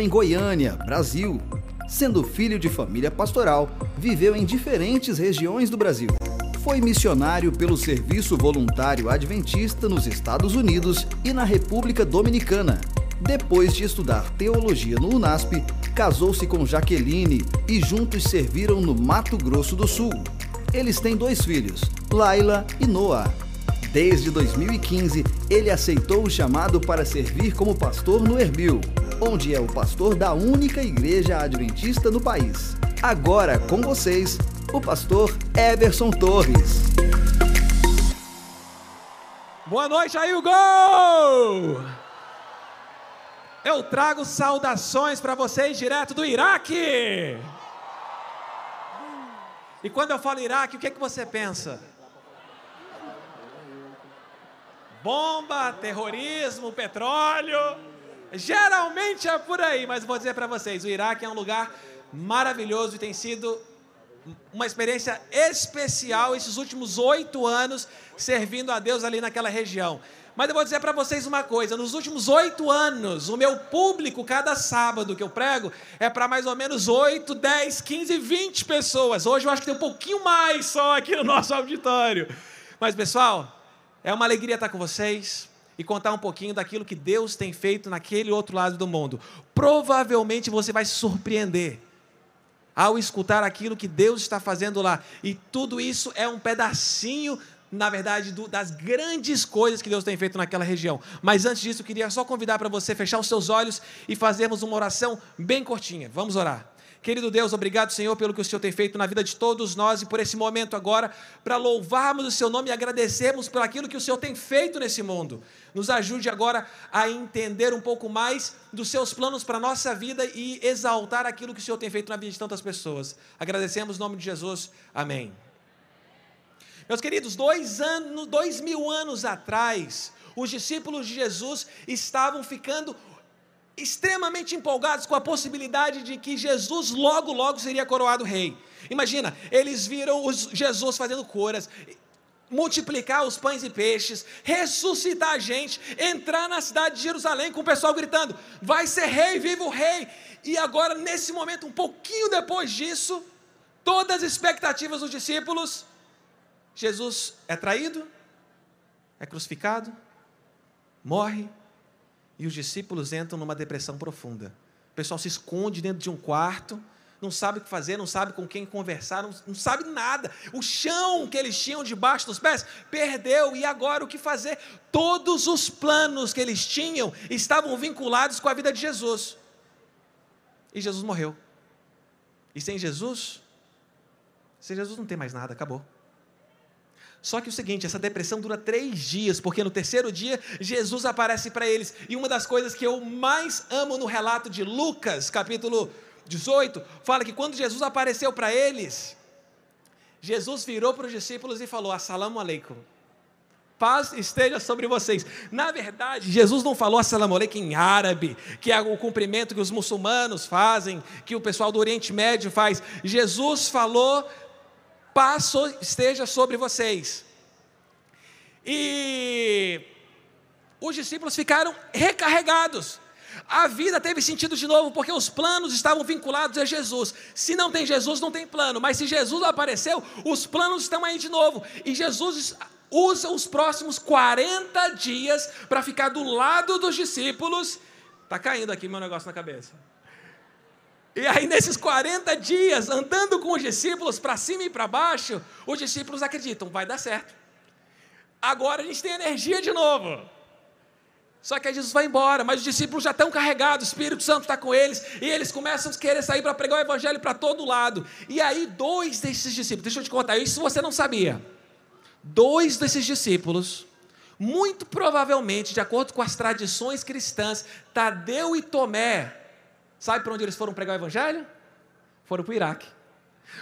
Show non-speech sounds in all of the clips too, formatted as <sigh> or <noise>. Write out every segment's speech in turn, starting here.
Em Goiânia, Brasil. Sendo filho de família pastoral, viveu em diferentes regiões do Brasil. Foi missionário pelo Serviço Voluntário Adventista nos Estados Unidos e na República Dominicana. Depois de estudar teologia no UNASP, casou-se com Jaqueline e juntos serviram no Mato Grosso do Sul. Eles têm dois filhos, Laila e Noah. Desde 2015, ele aceitou o chamado para servir como pastor no Erbil, onde é o pastor da única igreja adventista no país. Agora com vocês, o pastor Everson Torres. Boa noite aí, o gol! Eu trago saudações para vocês direto do Iraque. E quando eu falo Iraque, o que, é que você pensa? Bomba, terrorismo, petróleo. Geralmente é por aí, mas vou dizer para vocês: o Iraque é um lugar maravilhoso e tem sido uma experiência especial esses últimos oito anos servindo a Deus ali naquela região. Mas eu vou dizer para vocês uma coisa: nos últimos oito anos, o meu público, cada sábado que eu prego, é para mais ou menos oito, dez, quinze, vinte pessoas. Hoje eu acho que tem um pouquinho mais só aqui no nosso auditório. Mas, pessoal, é uma alegria estar com vocês e contar um pouquinho daquilo que Deus tem feito naquele outro lado do mundo. Provavelmente você vai se surpreender ao escutar aquilo que Deus está fazendo lá. E tudo isso é um pedacinho, na verdade, do, das grandes coisas que Deus tem feito naquela região. Mas antes disso, eu queria só convidar para você fechar os seus olhos e fazermos uma oração bem curtinha. Vamos orar. Querido Deus, obrigado, Senhor, pelo que o Senhor tem feito na vida de todos nós e por esse momento agora, para louvarmos o Seu nome e agradecermos por aquilo que o Senhor tem feito nesse mundo. Nos ajude agora a entender um pouco mais dos Seus planos para a nossa vida e exaltar aquilo que o Senhor tem feito na vida de tantas pessoas. Agradecemos no nome de Jesus. Amém. Meus queridos, dois, anos, dois mil anos atrás, os discípulos de Jesus estavam ficando extremamente empolgados com a possibilidade de que Jesus logo, logo seria coroado rei. Imagina, eles viram Jesus fazendo curas, multiplicar os pães e peixes, ressuscitar a gente, entrar na cidade de Jerusalém com o pessoal gritando: vai ser rei, viva o rei. E agora, nesse momento, um pouquinho depois disso, todas as expectativas dos discípulos, Jesus é traído, é crucificado, morre, e os discípulos entram numa depressão profunda. O pessoal se esconde dentro de um quarto, não sabe o que fazer, não sabe com quem conversar, não, não sabe nada. O chão que eles tinham debaixo dos pés perdeu, e agora o que fazer? Todos os planos que eles tinham estavam vinculados com a vida de Jesus. E Jesus morreu. E sem Jesus, sem Jesus não tem mais nada, acabou. Só que o seguinte, essa depressão dura três dias, porque no terceiro dia Jesus aparece para eles. E uma das coisas que eu mais amo no relato de Lucas, capítulo 18, fala que quando Jesus apareceu para eles, Jesus virou para os discípulos e falou: Assalamu alaikum. Paz esteja sobre vocês. Na verdade, Jesus não falou assalamu alaikum em árabe, que é o cumprimento que os muçulmanos fazem, que o pessoal do Oriente Médio faz. Jesus falou paz esteja sobre vocês. E os discípulos ficaram recarregados. A vida teve sentido de novo, porque os planos estavam vinculados a Jesus. Se não tem Jesus, não tem plano. Mas se Jesus apareceu, os planos estão aí de novo. E Jesus usa os próximos 40 dias para ficar do lado dos discípulos. Está caindo aqui meu negócio na cabeça. E aí, nesses 40 dias, andando com os discípulos para cima e para baixo, os discípulos acreditam, vai dar certo. Agora a gente tem energia de novo. Só que aí Jesus vai embora, mas os discípulos já estão carregados, o Espírito Santo está com eles, e eles começam a querer sair para pregar o Evangelho para todo lado. E aí, dois desses discípulos, deixa eu te contar, isso você não sabia. Dois desses discípulos, muito provavelmente, de acordo com as tradições cristãs, Tadeu e Tomé, Sabe para onde eles foram pregar o Evangelho? Foram para o Iraque.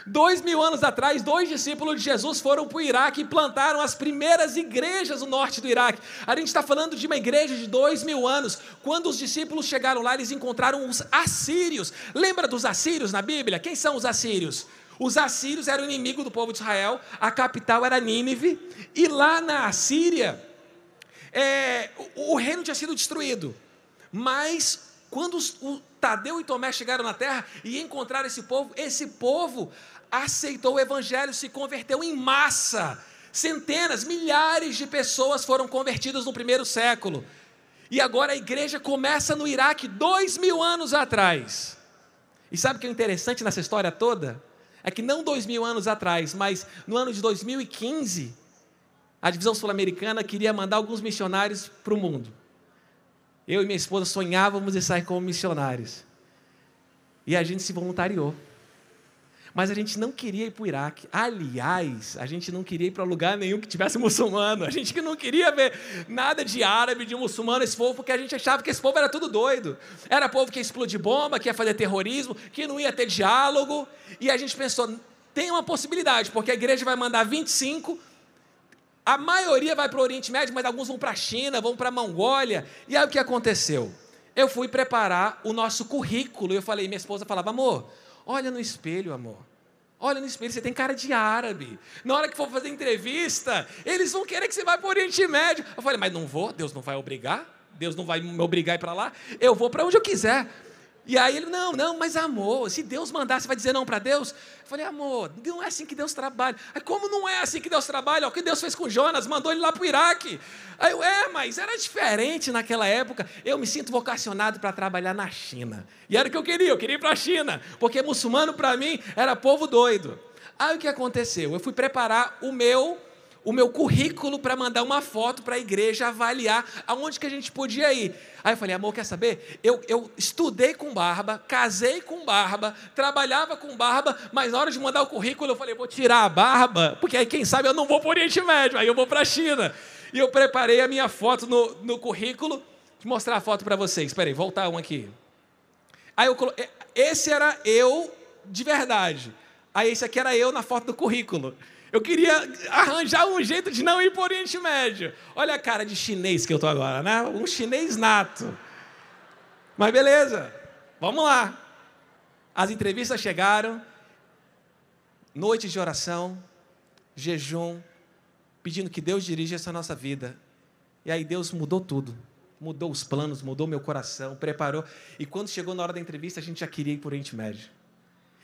Dois mil anos atrás, dois discípulos de Jesus foram para o Iraque e plantaram as primeiras igrejas no norte do Iraque. A gente está falando de uma igreja de dois mil anos. Quando os discípulos chegaram lá, eles encontraram os assírios. Lembra dos assírios na Bíblia? Quem são os assírios? Os assírios eram inimigo do povo de Israel, a capital era Nínive, e lá na Assíria, é, o, reino tinha sido destruído, mas quando os, o Tadeu e Tomé chegaram na terra e encontraram esse povo, esse povo aceitou o evangelho, se converteu em massa. Centenas, milhares de pessoas foram convertidas no primeiro século. E agora a igreja começa no Iraque dois mil anos atrás. E sabe o que é interessante nessa história toda? É que não dois mil anos atrás, mas no ano de 2015, a divisão sul-americana queria mandar alguns missionários para o mundo. Eu e minha esposa sonhávamos em sair como missionários. E a gente se voluntariou. Mas a gente não queria ir para o Iraque. Aliás, a gente não queria ir para lugar nenhum que tivesse muçulmano. A gente que não queria ver nada de árabe, de muçulmano, esse povo, porque a gente achava que esse povo era tudo doido. Era povo que ia explodir bomba, que ia fazer terrorismo, que não ia ter diálogo. E a gente pensou, tem uma possibilidade, porque a igreja vai mandar 25, a maioria vai para o Oriente Médio, mas alguns vão para a China, vão para a Mongólia. E aí o que aconteceu? Eu fui preparar o nosso currículo. Eu falei, minha esposa falava, amor, olha no espelho, amor. Olha no espelho, você tem cara de árabe. Na hora que for fazer entrevista, eles vão querer que você vá para o Oriente Médio. Eu falei, mas não vou, Deus não vai obrigar, Deus não vai me obrigar a ir para lá. Eu vou para onde eu quiser. E aí ele, não, não, mas amor, se Deus mandar, você vai dizer não para Deus? Eu falei, amor, não é assim que Deus trabalha. Aí, como não é assim que Deus trabalha? O que Deus fez com Jonas? Mandou ele lá para o Iraque. Aí eu, é, mas era diferente naquela época. Eu me sinto vocacionado para trabalhar na China. E era o que eu queria, eu queria ir para a China, porque muçulmano para mim era povo doido. Aí o que aconteceu? Eu fui preparar o meu o meu currículo para mandar uma foto para a igreja avaliar aonde que a gente podia ir. Aí eu falei, amor, quer saber? Eu, eu estudei com barba, casei com barba, trabalhava com barba, mas na hora de mandar o currículo eu falei, vou tirar a barba, porque aí quem sabe eu não vou para o Oriente Médio, aí eu vou para a China. E eu preparei a minha foto no, no currículo, vou mostrar a foto para vocês. Espera aí, voltar um aqui. Aí eu colo... esse era eu de verdade. Aí esse aqui era eu na foto do currículo. Eu queria arranjar um jeito de não ir para o Oriente Médio. Olha a cara de chinês que eu estou agora, né? Um chinês nato. Mas beleza, vamos lá. As entrevistas chegaram, noite de oração, jejum, pedindo que Deus dirija essa nossa vida. E aí Deus mudou tudo. Mudou os planos, mudou meu coração, preparou. E quando chegou na hora da entrevista, a gente já queria ir para o Oriente Médio.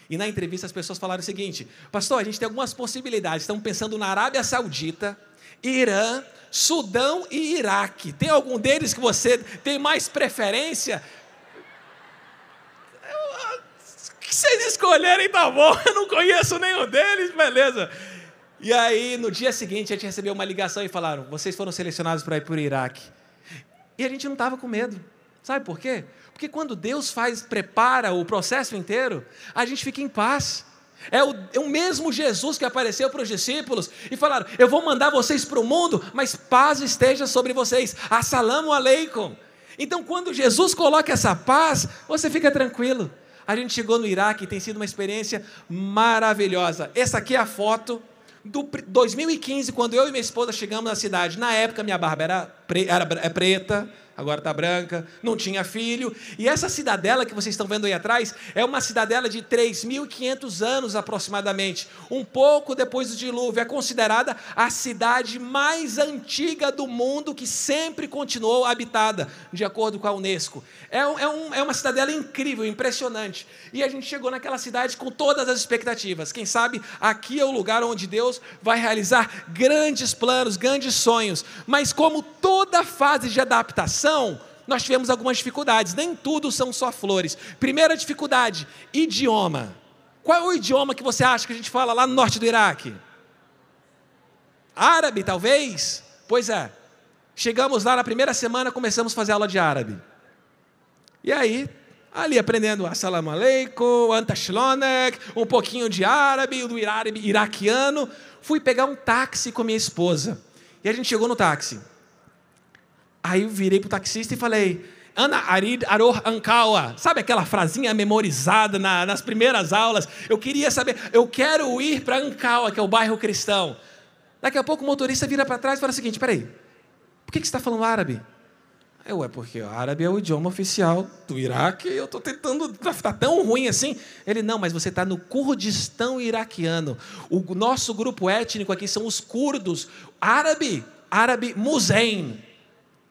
E na entrevista as pessoas falaram o seguinte: Pastor, a gente tem algumas possibilidades. Estamos pensando na Arábia Saudita, Irã, Sudão e Iraque. Tem algum deles que você tem mais preferência? que vocês escolherem tá bom, <laughs> eu não conheço nenhum deles, beleza. E aí, no dia seguinte, a gente recebeu uma ligação e falaram: vocês foram selecionados para ir para o Iraque. E a gente não estava com medo. Sabe por quê? Porque quando Deus faz, prepara o processo inteiro, a gente fica em paz. É o, é o mesmo Jesus que apareceu para os discípulos e falaram: Eu vou mandar vocês para o mundo, mas paz esteja sobre vocês. Assalamu alaikum. Então, quando Jesus coloca essa paz, você fica tranquilo. A gente chegou no Iraque e tem sido uma experiência maravilhosa. Essa aqui é a foto do 2015, quando eu e minha esposa chegamos na cidade. Na época, minha barba era, pre, era é preta, agora está branca, não tinha filho. E essa cidadela que vocês estão vendo aí atrás é uma cidadela de 3.500 anos aproximadamente. Um pouco depois do dilúvio. É considerada a cidade mais antiga do mundo que sempre continuou habitada, de acordo com a Unesco. É, é, um, é uma cidadela incrível, impressionante. E a gente chegou naquela cidade com todas as expectativas. Quem sabe aqui é o lugar onde Deus vai realizar grandes planos, grandes sonhos. Mas como toda fase de adaptação, nós tivemos algumas dificuldades, nem tudo são só flores. Primeira dificuldade: idioma. Qual é o idioma que você acha que a gente fala lá no norte do Iraque? Árabe, talvez? Pois é. Chegamos lá na primeira semana, começamos a fazer aula de árabe. E aí, ali aprendendo assalamu alaikum, antashlonek, um pouquinho de árabe, do iraquiano. Fui pegar um táxi com minha esposa. E a gente chegou no táxi. Aí eu virei para o taxista e falei, Ana Arid Aror Ankawa. Sabe aquela frasinha memorizada na, nas primeiras aulas? Eu queria saber, eu quero ir para Ankawa, que é o bairro cristão. Daqui a pouco o motorista vira para trás e fala o seguinte: peraí, por que, que você está falando árabe? Eu, é porque o árabe é o idioma oficial do Iraque eu estou tentando. Está tão ruim assim. Ele, não, mas você está no Kurdistão iraquiano. O nosso grupo étnico aqui são os curdos. Árabe, árabe muzen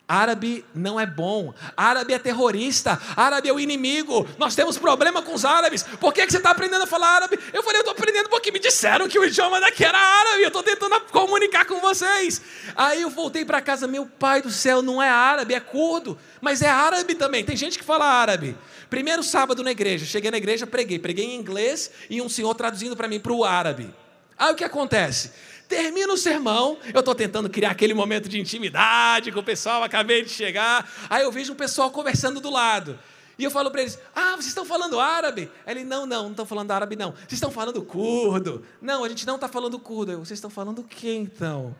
Árabe não é bom, árabe é terrorista, árabe é o inimigo. Nós temos problema com os árabes. Por que, que você está aprendendo a falar árabe? Eu falei, eu estou aprendendo porque me disseram que o idioma daqui era árabe. Eu estou tentando comunicar com vocês. Aí eu voltei para casa, meu pai do céu, não é árabe, é curdo, mas é árabe também. Tem gente que fala árabe. Primeiro sábado na igreja, cheguei na igreja, preguei, preguei em inglês e um senhor traduzindo para mim para o árabe. Aí o que acontece? Termina o sermão, eu estou tentando criar aquele momento de intimidade com o pessoal, acabei de chegar. Aí eu vejo um pessoal conversando do lado. E eu falo para eles: Ah, vocês estão falando árabe? Ele: Não, não, não estão falando árabe, não. Vocês estão falando curdo? Não, a gente não está falando curdo. Eu, vocês estão falando o que então?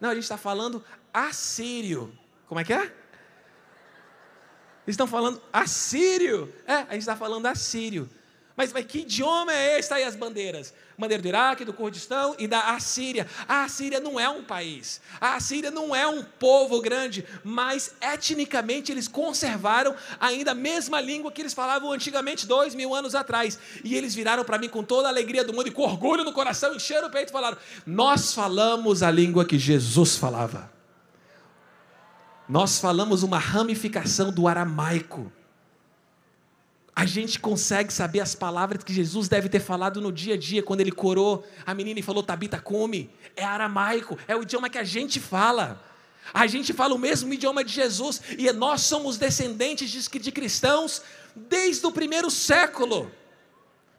Não, a gente está falando assírio. Como é que é? Eles estão falando assírio. É, a gente está falando assírio. Mas, mas que idioma é esse? Está aí as bandeiras. Bandeira do Iraque, do Kurdistão e da Assíria. A Assíria não é um país. A Assíria não é um povo grande, mas etnicamente eles conservaram ainda a mesma língua que eles falavam antigamente, dois mil anos atrás. E eles viraram para mim com toda a alegria do mundo e com orgulho no coração, encheram o peito e falaram: Nós falamos a língua que Jesus falava. Nós falamos uma ramificação do aramaico a gente consegue saber as palavras que Jesus deve ter falado no dia a dia, quando ele corou a menina e falou: Tabita, come. É aramaico, é o idioma que a gente fala. A gente fala o mesmo idioma de Jesus e nós somos descendentes de cristãos desde o primeiro século.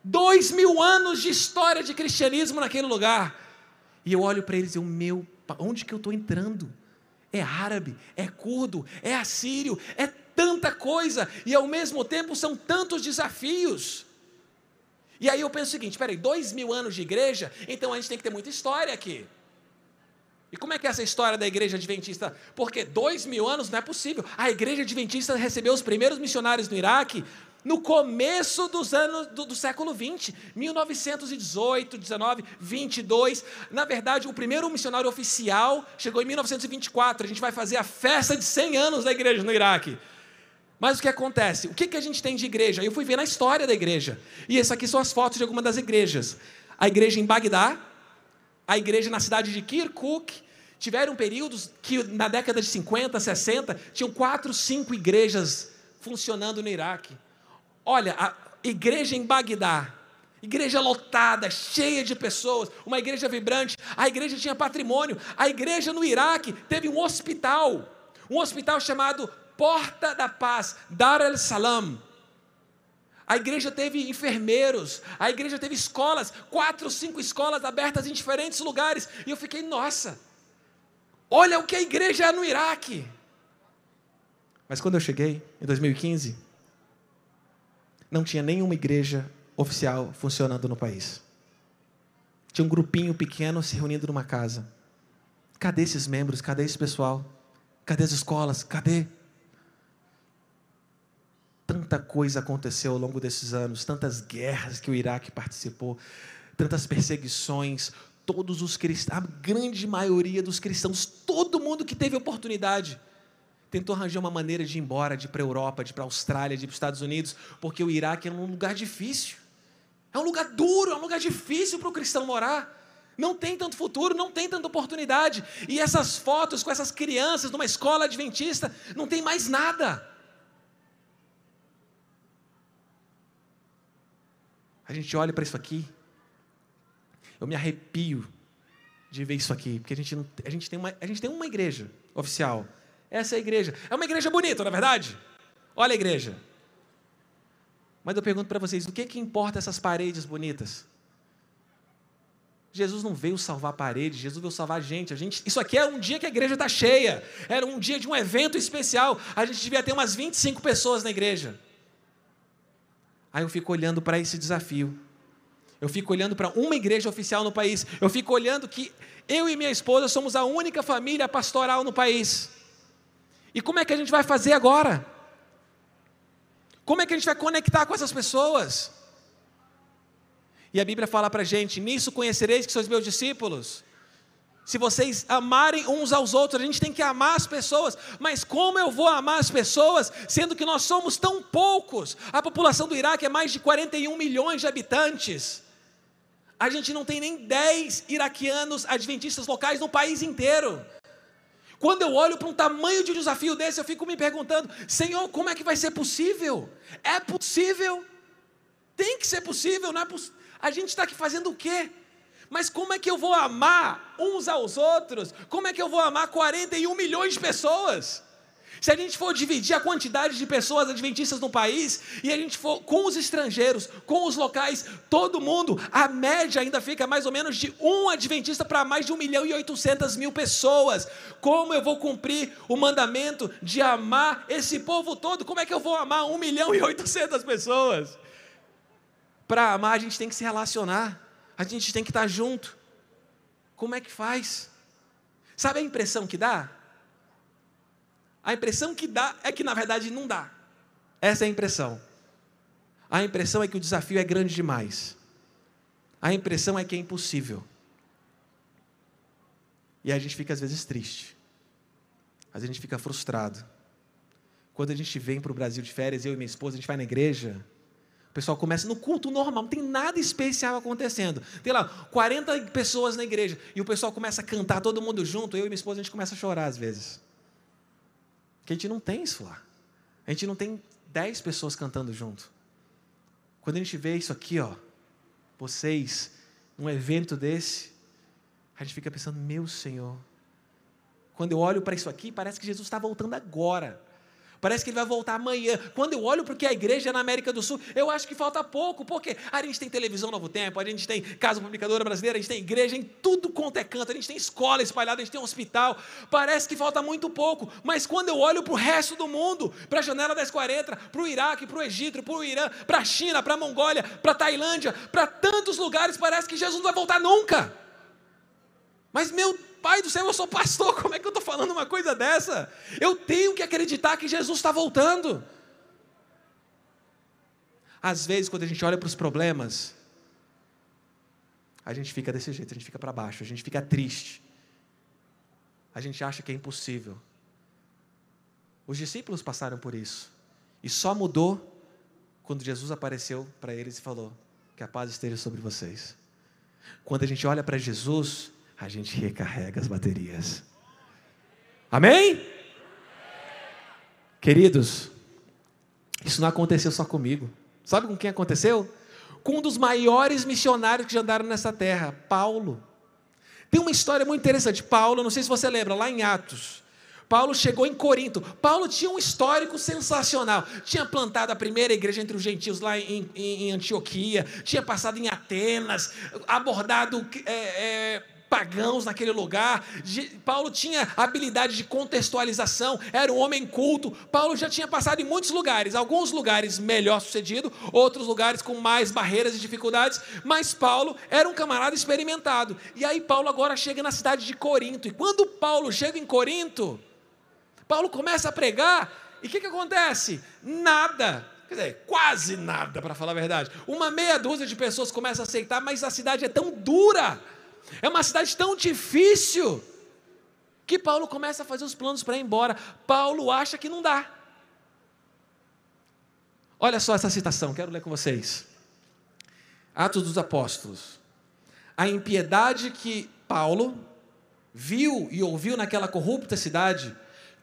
Dois mil anos de história de cristianismo naquele lugar. E eu olho para eles e eu, meu, onde que eu estou entrando? É árabe, é curdo, é assírio, é tanta coisa e ao mesmo tempo são tantos desafios. E aí eu penso o seguinte: espera dois mil anos de igreja, então a gente tem que ter muita história aqui. E como é que é essa história da igreja adventista? Porque dois mil anos não é possível. A igreja adventista recebeu os primeiros missionários no Iraque no começo dos anos do, do, século 20, 1918, 19, 22. Na verdade, o primeiro missionário oficial chegou em 1924. A gente vai fazer a festa de 100 anos da igreja no Iraque. Mas o que acontece? O que, que a gente tem de igreja? Eu fui ver na história da igreja. E essas aqui são as fotos de algumas das igrejas. A igreja em Bagdá, a igreja na cidade de Kirkuk. Tiveram períodos que na década de 50, 60, tinham quatro, cinco igrejas funcionando no Iraque. Olha, a igreja em Bagdá, igreja lotada, cheia de pessoas, uma igreja vibrante. A igreja tinha patrimônio. A igreja no Iraque teve um hospital, um hospital chamado Porta da Paz, Dar el Salam. A igreja teve enfermeiros, a igreja teve escolas, quatro, cinco escolas abertas em diferentes lugares. E eu fiquei, nossa, olha o que a igreja é no Iraque. Mas quando eu cheguei, em 2015, não tinha nenhuma igreja oficial funcionando no país. Tinha um grupinho pequeno se reunindo numa casa. Cadê esses membros? Cadê esse pessoal? Cadê as escolas? Cadê? Tanta coisa aconteceu ao longo desses anos, tantas guerras que o Iraque participou, tantas perseguições, todos os cristãos, a grande maioria dos cristãos, todo mundo que teve oportunidade, tentou arranjar uma maneira de ir embora, de ir para a Europa, de ir para a Austrália, de ir para os Estados Unidos, porque o Iraque é um lugar difícil. É um lugar duro, é um lugar difícil para o cristão morar. Não tem tanto futuro, não tem tanta oportunidade. E essas fotos com essas crianças numa escola adventista, não tem mais nada. A gente olha para isso aqui, eu me arrepio de ver isso aqui, porque a gente, não, a gente, tem, uma, a gente tem uma igreja oficial. Essa é a igreja. É uma igreja bonita, não é verdade? Olha a igreja. Mas eu pergunto para vocês, o que, que importa essas paredes bonitas? Jesus não veio salvar paredes, Jesus veio salvar a gente. a gente. Isso aqui é um dia que a igreja está cheia. Era um dia de um evento especial. A gente devia ter umas 25 pessoas na igreja. Aí eu fico olhando para esse desafio. Eu fico olhando para uma igreja oficial no país. Eu fico olhando que eu e minha esposa somos a única família pastoral no país. E como é que a gente vai fazer agora? Como é que a gente vai conectar com essas pessoas? E a Bíblia fala para a gente: nisso conhecereis que sois meus discípulos, se vocês amarem uns aos outros, a gente tem que amar as pessoas, mas como eu vou amar as pessoas, sendo que nós somos tão poucos? A população do Iraque é mais de 41 milhões de habitantes. A gente não tem nem 10 iraquianos adventistas locais no país inteiro. Quando eu olho para um tamanho de desafio desse, eu fico me perguntando: Senhor, como é que vai ser possível? É possível? Tem que ser possível, não é poss... A gente está aqui fazendo o quê? Mas como é que eu vou amar uns aos outros? Como é que eu vou amar 41 milhões de pessoas? Se a gente for dividir a quantidade de pessoas adventistas no país, e a gente for com os estrangeiros, com os locais, todo mundo, a média ainda fica mais ou menos de um adventista para mais de 1 milhão e 800 mil pessoas. Como eu vou cumprir o mandamento de amar esse povo todo? Como é que eu vou amar 1 milhão e 800 pessoas? Para amar, a gente tem que se relacionar, a gente tem que estar junto. Como é que faz? Sabe a impressão que dá? A impressão que dá é que na verdade não dá. Essa é a impressão. A impressão é que o desafio é grande demais. A impressão é que é impossível. E a gente fica às vezes triste. Às vezes a gente fica frustrado. Quando a gente vem para o Brasil de férias, eu e minha esposa, a gente vai na igreja, pessoal começa no culto normal, não tem nada especial acontecendo. Tem lá 40 pessoas na igreja, e o pessoal começa a cantar todo mundo junto, eu e minha esposa, a gente começa a chorar às vezes. Porque a gente não tem isso lá. A gente não tem dez pessoas cantando junto. Quando a gente vê isso aqui, ó, vocês, num evento desse, a gente fica pensando, meu Senhor. Quando eu olho para isso aqui, parece que Jesus está voltando agora. Parece que ele vai voltar amanhã. Quando eu olho porque a igreja é na América do Sul, eu acho que falta pouco. Porque a gente tem televisão Novo Tempo, a gente tem casa publicadora brasileira, a gente tem igreja em tudo quanto é canto, a gente tem escola espalhada, a gente tem um hospital. Parece que falta muito pouco. Mas quando eu olho para o resto do mundo, para a janela 1040, para o Iraque, para o Egito, para o Irã, para a China, para a Mongólia, para a Tailândia, para tantos lugares, parece que Jesus não vai voltar nunca. Mas meu Pai do céu, eu sou pastor, como é que eu estou falando uma coisa dessa? Eu tenho que acreditar que Jesus está voltando. Às vezes, quando a gente olha para os problemas, a gente fica desse jeito, a gente fica para baixo, a gente fica triste. A gente acha que é impossível. Os discípulos passaram por isso. E só mudou quando Jesus apareceu para eles e falou: Que a paz esteja sobre vocês. Quando a gente olha para Jesus, a gente recarrega as baterias. Amém? Queridos, isso não aconteceu só comigo. Sabe com quem aconteceu? Com um dos maiores missionários que já andaram nessa terra, Paulo. Tem uma história muito interessante. Paulo, não sei se você lembra, lá em Atos. Paulo chegou em Corinto. Paulo tinha um histórico sensacional. Tinha plantado a primeira igreja entre os gentios lá em, em, em Antioquia, tinha passado em Atenas, abordado é, é, pagãos naquele lugar. Paulo tinha habilidade de contextualização, era um homem culto. Paulo já tinha passado em muitos lugares, alguns lugares melhor sucedido, outros lugares com mais barreiras e dificuldades, mas Paulo era um camarada experimentado. E aí Paulo agora chega na cidade de Corinto. E quando Paulo chega em Corinto, Paulo começa a pregar, e o que, que acontece? Nada quer dizer, quase nada, para falar a verdade. Uma meia dúzia de pessoas começa a aceitar, mas a cidade é tão dura é uma cidade tão difícil que Paulo começa a fazer os planos para ir embora. Paulo acha que não dá. Olha só essa citação, quero ler com vocês. Atos dos Apóstolos. A impiedade que Paulo viu e ouviu naquela corrupta cidade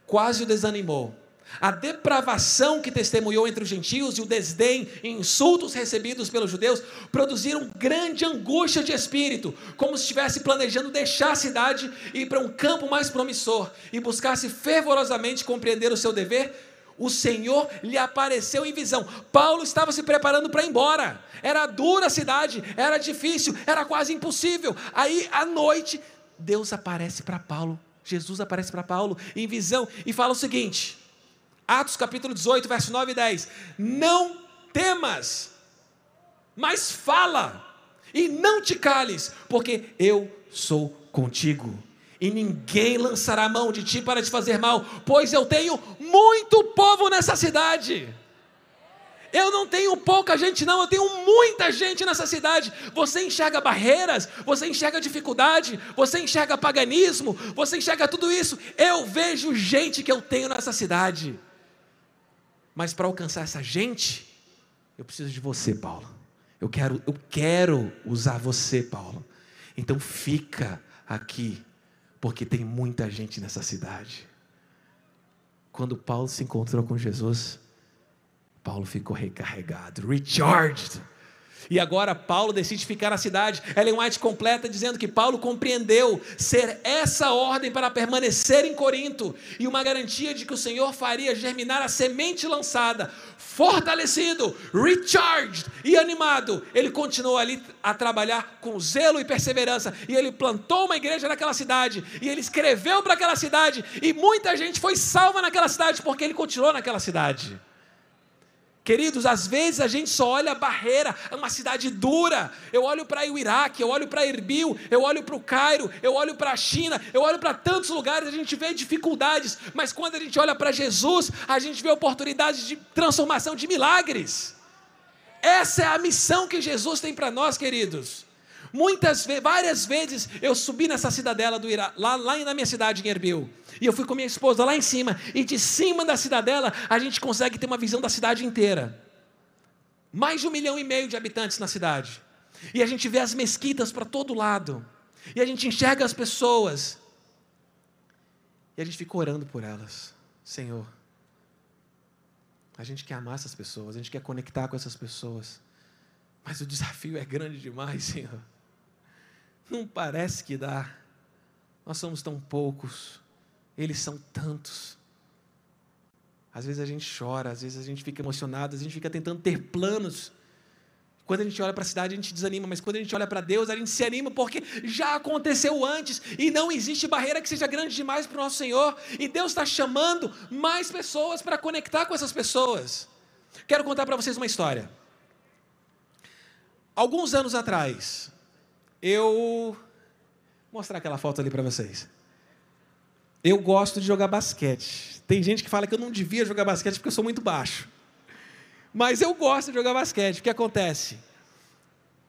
quase o desanimou. A depravação que testemunhou entre os gentios e o desdém e insultos recebidos pelos judeus produziram grande angústia de espírito, como se estivesse planejando deixar a cidade e ir para um campo mais promissor e buscasse fervorosamente compreender o seu dever. O Senhor lhe apareceu em visão. Paulo estava se preparando para ir embora. Era dura a cidade, era difícil, era quase impossível. Aí, à noite, Deus aparece para Paulo. Jesus aparece para Paulo em visão e fala o seguinte: Atos capítulo 18, verso 9 e 10. Não temas, mas fala, e não te cales, porque eu sou contigo. E ninguém lançará mão de ti para te fazer mal, pois eu tenho muito povo nessa cidade. Eu não tenho pouca gente, não, eu tenho muita gente nessa cidade. Você enxerga barreiras, você enxerga dificuldade, você enxerga paganismo, você enxerga tudo isso. Eu vejo gente que eu tenho nessa cidade. Mas para alcançar essa gente, eu preciso de você, Paulo. Eu quero, eu quero usar você, Paulo. Então fica aqui, Porque tem muita gente nessa cidade. Quando Paulo se encontrou com Jesus, Paulo ficou recarregado, recharged. E agora Paulo decide ficar na cidade. Ellen White completa dizendo que Paulo compreendeu ser essa ordem para permanecer em Corinto e uma garantia de que o Senhor faria germinar a semente lançada, fortalecido, recharged e animado. Ele continuou ali a trabalhar com zelo e perseverança e ele plantou uma igreja naquela cidade e ele escreveu para aquela cidade e muita gente foi salva naquela cidade porque ele continuou naquela cidade. Queridos, às vezes a gente só olha a barreira, é uma cidade dura. Eu olho para o Iraque, eu olho para Erbil, eu olho para o Cairo, eu olho para a China, eu olho para tantos lugares, a gente vê dificuldades, mas quando a gente olha para Jesus, a gente vê oportunidades de transformação, de milagres. Essa é a missão que Jesus tem para nós, queridos. Muitas vezes, várias vezes eu subi nessa cidadela do Iraque, lá, lá na minha cidade em Erbil. E eu fui com minha esposa lá em cima, e de cima da cidadela a gente consegue ter uma visão da cidade inteira. Mais de um milhão e meio de habitantes na cidade. E a gente vê as mesquitas para todo lado. E a gente enxerga as pessoas. E a gente fica orando por elas. Senhor, a gente quer amar essas pessoas, a gente quer conectar com essas pessoas. Mas o desafio é grande demais, <laughs> Senhor. Não parece que dá. Nós somos tão poucos. Eles são tantos. Às vezes a gente chora, às vezes a gente fica emocionado, a gente fica tentando ter planos. Quando a gente olha para a cidade, a gente desanima, mas quando a gente olha para Deus, a gente se anima porque já aconteceu antes e não existe barreira que seja grande demais para o nosso Senhor. E Deus está chamando mais pessoas para conectar com essas pessoas. Quero contar para vocês uma história. Alguns anos atrás, eu. Vou mostrar aquela foto ali para vocês. Eu gosto de jogar basquete. Tem gente que fala que eu não devia jogar basquete porque eu sou muito baixo. Mas eu gosto de jogar basquete. O que acontece?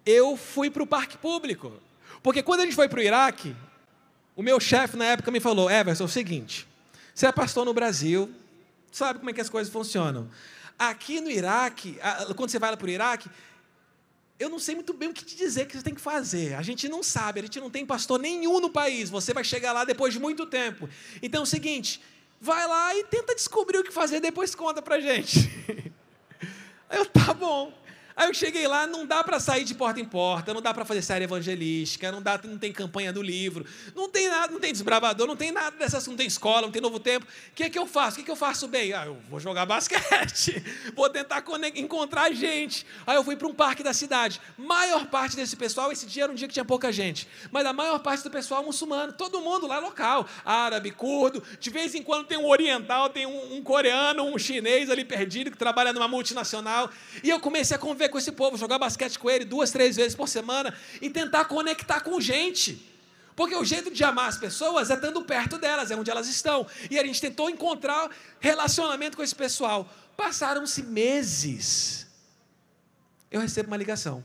Eu fui para o parque público. Porque quando a gente foi para o Iraque, o meu chefe na época me falou: Everson, é o seguinte, você é pastor no Brasil, sabe como é que as coisas funcionam. Aqui no Iraque, quando você vai lá para o Iraque, eu não sei muito bem o que te dizer que você tem que fazer. A gente não sabe, a gente não tem pastor nenhum no país. Você vai chegar lá depois de muito tempo. Então é o seguinte, vai lá e tenta descobrir o que fazer, depois conta pra gente. <laughs> Eu, tá bom. Aí eu cheguei lá, não dá para sair de porta em porta, não dá para fazer série evangelística, não dá, não tem campanha do livro, não tem nada, não tem desbravador, não tem nada dessas, não tem escola, não tem novo tempo. O que é que eu faço? O que é que eu faço bem? Ah, eu vou jogar basquete, <laughs> vou tentar encontrar gente. Aí eu fui para um parque da cidade. Maior parte desse pessoal, esse dia era um dia que tinha pouca gente, mas a maior parte do pessoal é muçulmano, todo mundo lá local, árabe, curdo, de vez em quando tem um oriental, tem um, um coreano, um chinês ali perdido que trabalha numa multinacional. E eu comecei a conversar com esse povo, jogar basquete com ele duas, três vezes por semana e tentar conectar com gente. Porque o jeito de amar as pessoas é estando perto delas, é onde elas estão. E a gente tentou encontrar relacionamento com esse pessoal. Passaram-se meses. Eu recebo uma ligação.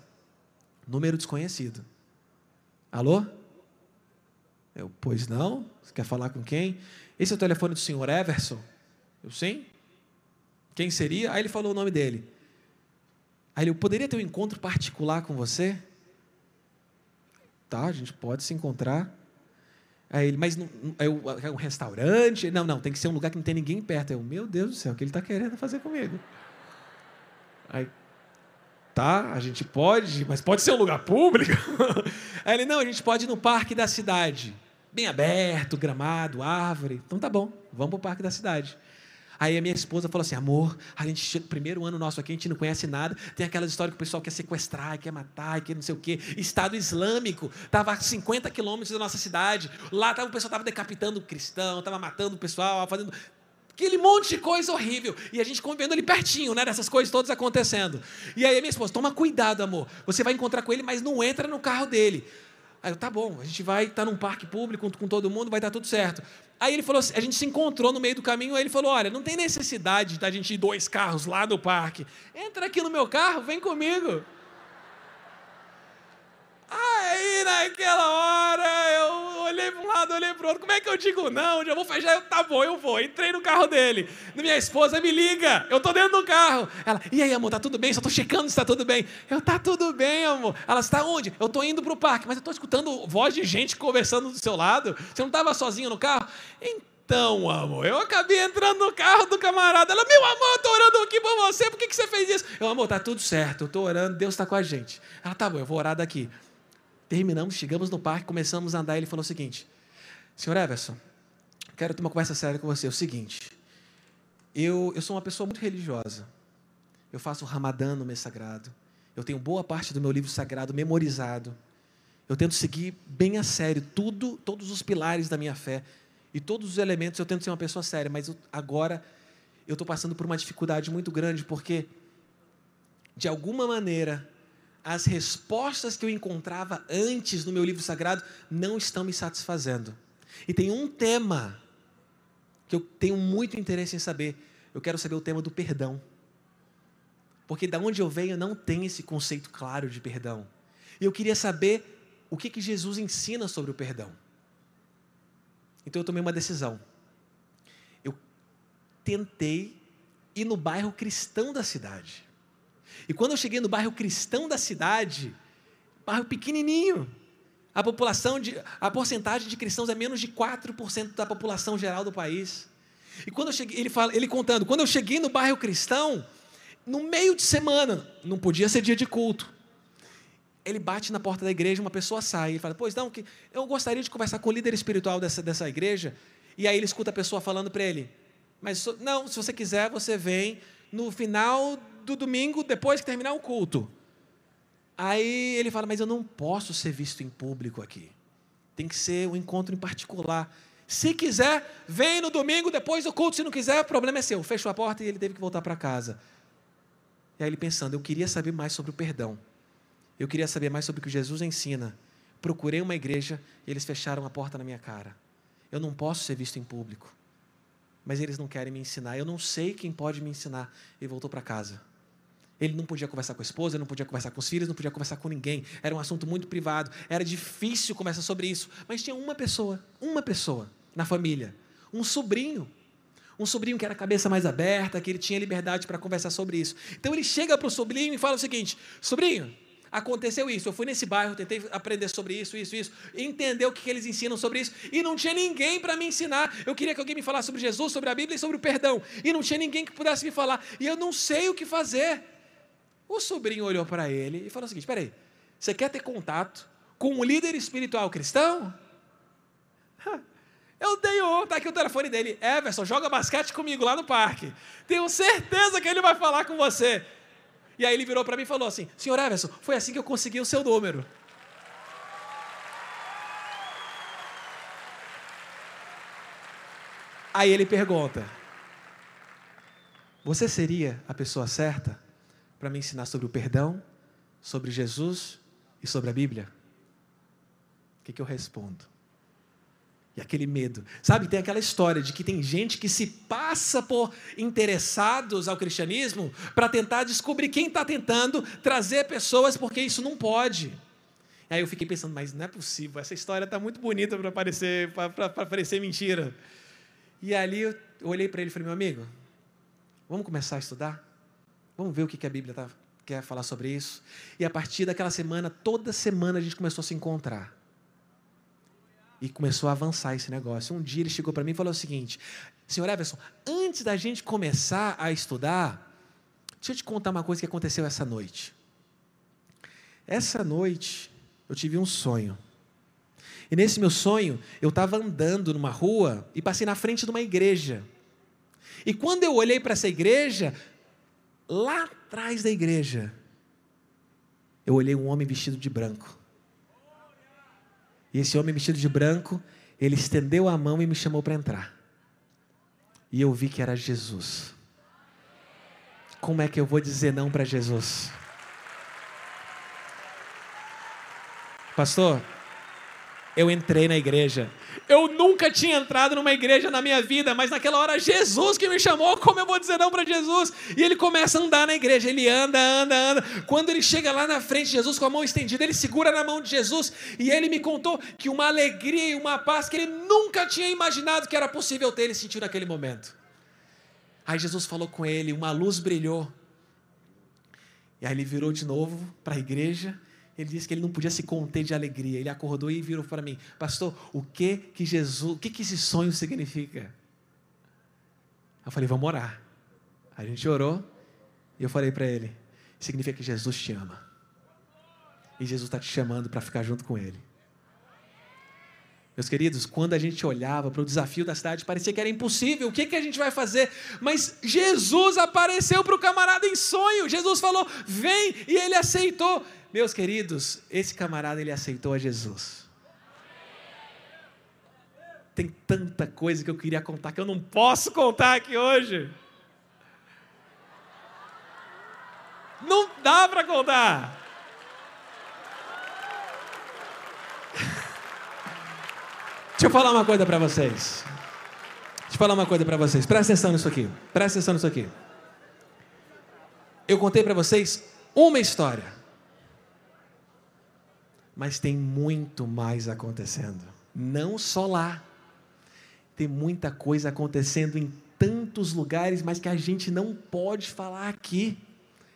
Número desconhecido. Alô? Eu, pois não? Você quer falar com quem? Esse é o telefone do senhor Everson? Eu, sim. Quem seria? Aí ele falou o nome dele. Aí ele, eu poderia ter um encontro particular com você? Tá, a gente pode se encontrar. Aí ele, mas é um restaurante? Não, não, tem que ser um lugar que não tem ninguém perto. Eu, meu Deus do céu, o que ele está querendo fazer comigo? Aí, tá, a gente pode, mas pode ser um lugar público? <laughs> Aí ele, não, a gente pode ir no parque da cidade. Bem aberto, gramado, árvore. Então tá bom, vamos para o parque da cidade. Aí a minha esposa falou assim: amor, a gente primeiro ano nosso aqui, a gente não conhece nada. Tem aquelas histórias que o pessoal quer sequestrar, quer matar, quer não sei o quê. Estado Islâmico, estava a 50 quilômetros da nossa cidade. Lá tava, o pessoal estava decapitando o cristão, estava matando o pessoal, fazendo aquele monte de coisa horrível. E a gente convivendo ali pertinho, né? Dessas coisas todas acontecendo. E aí a minha esposa, toma cuidado, amor. Você vai encontrar com ele, mas não entra no carro dele. Aí eu, tá bom, a gente vai estar tá num parque público com todo mundo, vai tá tudo certo. Aí ele falou assim, a gente se encontrou no meio do caminho, aí ele falou: olha, não tem necessidade da gente ir dois carros lá no parque. Entra aqui no meu carro, vem comigo. Aí naquela hora eu olhei para um lado, olhei para o outro. Como é que eu digo não? Já vou fechar. Tá bom, eu vou. Entrei no carro dele. Minha esposa me liga. Eu tô dentro do carro. Ela, e aí, amor, tá tudo bem? Só tô checando se tá tudo bem. Eu, tá tudo bem, amor. Ela, está onde? Eu tô indo pro parque, mas eu tô escutando voz de gente conversando do seu lado. Você não tava sozinho no carro? Então, amor, eu acabei entrando no carro do camarada. Ela, meu amor, eu tô orando aqui por você. Por que, que você fez isso? Eu, amor, tá tudo certo. Eu tô orando, Deus tá com a gente. Ela, tá bom, eu vou orar daqui. Terminamos, chegamos no parque, começamos a andar. Ele falou o seguinte: Senhor Everson, quero ter uma conversa séria com você. É o seguinte: eu, eu sou uma pessoa muito religiosa. Eu faço o Ramadã no mês sagrado. Eu tenho boa parte do meu livro sagrado memorizado. Eu tento seguir bem a sério tudo, todos os pilares da minha fé e todos os elementos. Eu tento ser uma pessoa séria, mas eu, agora eu estou passando por uma dificuldade muito grande porque, de alguma maneira, as respostas que eu encontrava antes no meu livro sagrado não estão me satisfazendo. E tem um tema que eu tenho muito interesse em saber. Eu quero saber o tema do perdão. Porque da onde eu venho não tem esse conceito claro de perdão. E eu queria saber o que, que Jesus ensina sobre o perdão. Então eu tomei uma decisão. Eu tentei ir no bairro cristão da cidade. E quando eu cheguei no bairro cristão da cidade, bairro pequenininho, a população de, a porcentagem de cristãos é menos de 4% da população geral do país. E quando eu cheguei, ele fala, ele contando, quando eu cheguei no bairro cristão, no meio de semana, não podia ser dia de culto. Ele bate na porta da igreja, uma pessoa sai e fala: Pois não, que eu gostaria de conversar com o líder espiritual dessa, dessa igreja. E aí ele escuta a pessoa falando para ele: Mas não, se você quiser, você vem no final do domingo, depois que terminar o culto. Aí ele fala: Mas eu não posso ser visto em público aqui. Tem que ser um encontro em particular. Se quiser, vem no domingo depois do culto. Se não quiser, o problema é seu. Fechou a porta e ele teve que voltar para casa. E aí ele pensando: Eu queria saber mais sobre o perdão. Eu queria saber mais sobre o que Jesus ensina. Procurei uma igreja e eles fecharam a porta na minha cara. Eu não posso ser visto em público. Mas eles não querem me ensinar. Eu não sei quem pode me ensinar. E voltou para casa. Ele não podia conversar com a esposa, não podia conversar com os filhos, não podia conversar com ninguém. Era um assunto muito privado. Era difícil conversar sobre isso. Mas tinha uma pessoa, uma pessoa na família, um sobrinho. Um sobrinho que era a cabeça mais aberta, que ele tinha liberdade para conversar sobre isso. Então ele chega para o sobrinho e fala o seguinte: Sobrinho, aconteceu isso. Eu fui nesse bairro, tentei aprender sobre isso, isso, isso, entender o que eles ensinam sobre isso, e não tinha ninguém para me ensinar. Eu queria que alguém me falasse sobre Jesus, sobre a Bíblia e sobre o perdão, e não tinha ninguém que pudesse me falar, e eu não sei o que fazer. O sobrinho olhou para ele e falou o seguinte: peraí, você quer ter contato com um líder espiritual cristão? <laughs> Eu tenho, tá aqui o telefone dele. Everson, joga basquete comigo lá no parque. Tenho certeza que ele vai falar com você. E aí ele virou para mim e falou assim: Senhor Everson, foi assim que eu consegui o seu número. Aí ele pergunta: Você seria a pessoa certa para me ensinar sobre o perdão, sobre Jesus e sobre a Bíblia? O que, que eu respondo? E aquele medo. Sabe, tem aquela história de que tem gente que se passa por interessados ao cristianismo para tentar descobrir quem está tentando trazer pessoas, porque isso não pode. Aí eu fiquei pensando, mas não é possível, essa história está muito bonita para parecer, parecer mentira. E ali eu olhei para ele e falei, meu amigo, vamos começar a estudar? Vamos ver o que a Bíblia tá, quer falar sobre isso? E a partir daquela semana, toda semana a gente começou a se encontrar. E começou a avançar esse negócio. Um dia ele chegou para mim e falou o seguinte: Senhor Everson, antes da gente começar a estudar, deixa eu te contar uma coisa que aconteceu essa noite. Essa noite eu tive um sonho. E nesse meu sonho, eu estava andando numa rua e passei na frente de uma igreja. E quando eu olhei para essa igreja, lá atrás da igreja, eu olhei um homem vestido de branco. E esse homem vestido de branco, ele estendeu a mão e me chamou para entrar. E eu vi que era Jesus. Como é que eu vou dizer não para Jesus? Pastor, eu entrei na igreja. Eu nunca tinha entrado numa igreja na minha vida, mas naquela hora Jesus que me chamou, como eu vou dizer não para Jesus? E ele começa a andar na igreja, ele anda, anda, anda. Quando ele chega lá na frente de Jesus com a mão estendida, ele segura na mão de Jesus e ele me contou que uma alegria e uma paz que ele nunca tinha imaginado que era possível ter, ele sentiu naquele momento. Aí Jesus falou com ele, uma luz brilhou. E aí ele virou de novo para a igreja ele disse que ele não podia se conter de alegria. Ele acordou e virou para mim, pastor, o que que Jesus, o que que esse sonho significa? Eu falei, vamos orar. A gente orou e eu falei para ele, significa que Jesus te ama. E Jesus está te chamando para ficar junto com ele. Meus queridos, quando a gente olhava para o desafio da cidade, parecia que era impossível. O que, que a gente vai fazer? Mas Jesus apareceu para o camarada em sonho. Jesus falou: vem, e ele aceitou. Meus queridos, esse camarada ele aceitou a Jesus. Tem tanta coisa que eu queria contar que eu não posso contar aqui hoje. Não dá para contar. Deixa eu falar uma coisa para vocês. Deixa eu falar uma coisa para vocês. Presta atenção nisso aqui. Presta atenção nisso aqui. Eu contei para vocês uma história mas tem muito mais acontecendo. Não só lá. Tem muita coisa acontecendo em tantos lugares, mas que a gente não pode falar aqui.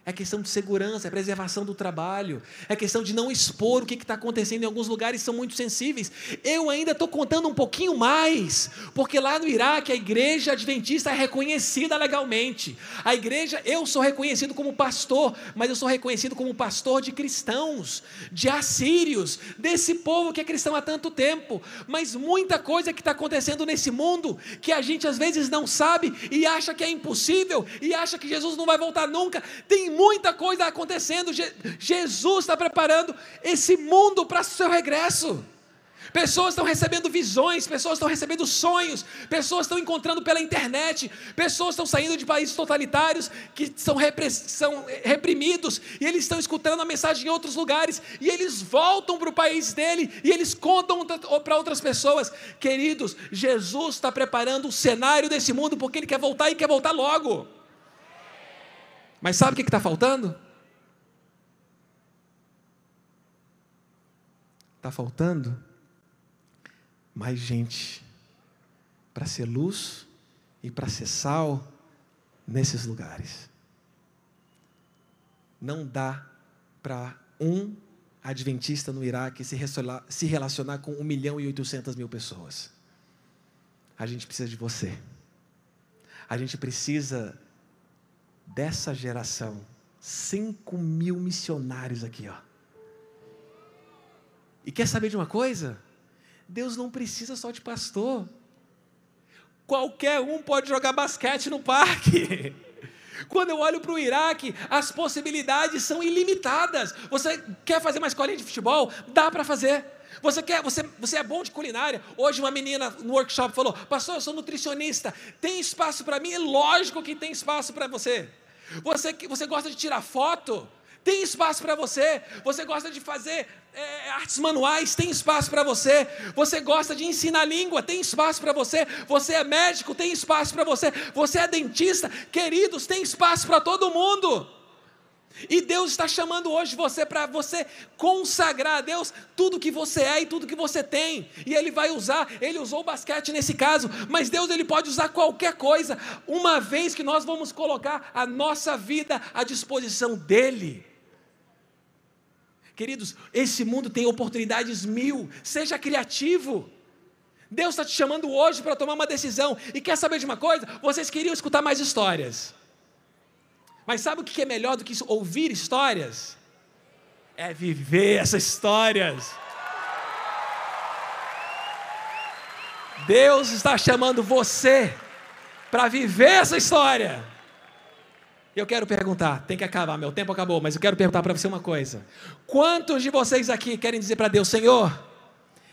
É questão de segurança, é preservação do trabalho, é questão de não expor o que está acontecendo em alguns lugares são muito sensíveis. Eu ainda estou contando um pouquinho mais, porque lá no Iraque a igreja adventista é reconhecida legalmente. A igreja, eu sou reconhecido como pastor, mas eu sou reconhecido como pastor de cristãos, de assírios, desse povo que é cristão há tanto tempo. Mas muita coisa que está acontecendo nesse mundo que a gente às vezes não sabe e acha que é impossível e acha que Jesus não vai voltar nunca. Tem muita coisa acontecendo. Je Jesus está preparando esse mundo para seu regresso. Pessoas estão recebendo visões, pessoas estão recebendo sonhos, pessoas estão encontrando pela internet, pessoas estão saindo de países totalitários que são, são reprimidos e eles estão escutando a mensagem em outros lugares e eles voltam para o país dele e eles contam para outras pessoas. Queridos, Jesus está preparando o cenário desse mundo porque ele quer voltar e quer voltar logo. Mas sabe o que está faltando? Está faltando mais gente para ser luz e para ser sal nesses lugares. Não dá para um adventista no Iraque se relacionar com 1 milhão e 800 mil pessoas. A gente precisa de você. A gente precisa dessa geração, 5 mil missionários aqui, ó. E quer saber de uma coisa? Deus não precisa só de pastor. Qualquer um pode jogar basquete no parque. <laughs> Quando eu olho para o Iraque, as possibilidades são ilimitadas. Você quer fazer uma escolinha de futebol? Dá para fazer. Você quer, você, você é bom de culinária? Hoje uma menina no workshop falou: "Pastor, eu sou nutricionista. Tem espaço para mim?" É lógico que tem espaço para você. Você, você gosta de tirar foto? Tem espaço para você. Você gosta de fazer é, artes manuais? Tem espaço para você. Você gosta de ensinar língua? Tem espaço para você. Você é médico? Tem espaço para você. Você é dentista? Queridos, tem espaço para todo mundo. E Deus está chamando hoje você para você consagrar a Deus tudo que você é e tudo que você tem. E Ele vai usar, Ele usou o basquete nesse caso, mas Deus ele pode usar qualquer coisa, uma vez que nós vamos colocar a nossa vida à disposição dEle. Queridos, esse mundo tem oportunidades mil, seja criativo. Deus está te chamando hoje para tomar uma decisão. E quer saber de uma coisa? Vocês queriam escutar mais histórias. Mas sabe o que é melhor do que ouvir histórias? É viver essas histórias. Deus está chamando você para viver essa história. Eu quero perguntar, tem que acabar, meu tempo acabou, mas eu quero perguntar para você uma coisa. Quantos de vocês aqui querem dizer para Deus, Senhor,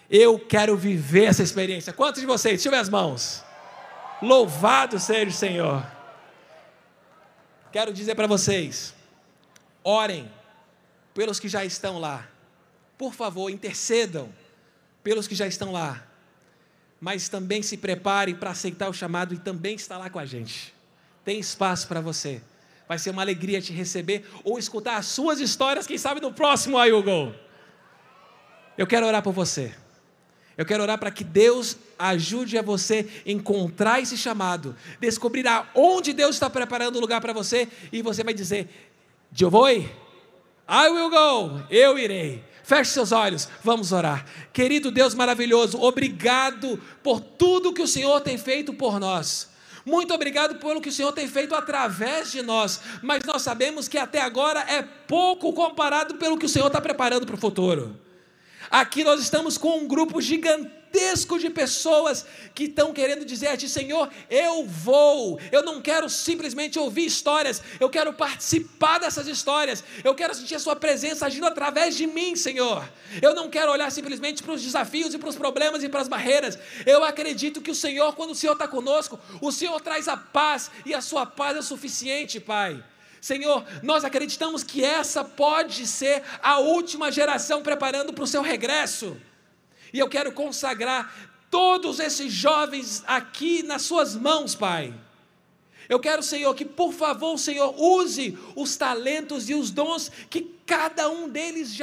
eu quero viver essa experiência? Quantos de vocês? Deixa eu ver as mãos. Louvado seja o Senhor. Quero dizer para vocês: orem pelos que já estão lá. Por favor, intercedam pelos que já estão lá, mas também se preparem para aceitar o chamado e também estar lá com a gente. Tem espaço para você. Vai ser uma alegria te receber ou escutar as suas histórias, quem sabe no próximo I. Eu quero orar por você. Eu quero orar para que Deus ajude a você encontrar esse chamado, descobrir aonde Deus está preparando o lugar para você e você vai dizer: Eu vou, I will go, eu irei. Feche seus olhos, vamos orar. Querido Deus maravilhoso, obrigado por tudo que o Senhor tem feito por nós. Muito obrigado pelo que o Senhor tem feito através de nós, mas nós sabemos que até agora é pouco comparado pelo que o Senhor está preparando para o futuro. Aqui nós estamos com um grupo gigantesco de pessoas que estão querendo dizer a Ti, Senhor, eu vou, eu não quero simplesmente ouvir histórias, eu quero participar dessas histórias, eu quero sentir a Sua presença agindo através de mim, Senhor. Eu não quero olhar simplesmente para os desafios e para os problemas e para as barreiras, eu acredito que o Senhor, quando o Senhor está conosco, o Senhor traz a paz e a Sua paz é suficiente, Pai. Senhor, nós acreditamos que essa pode ser a última geração preparando para o seu regresso. E eu quero consagrar todos esses jovens aqui nas suas mãos, Pai. Eu quero, Senhor, que por favor, Senhor, use os talentos e os dons que cada um deles já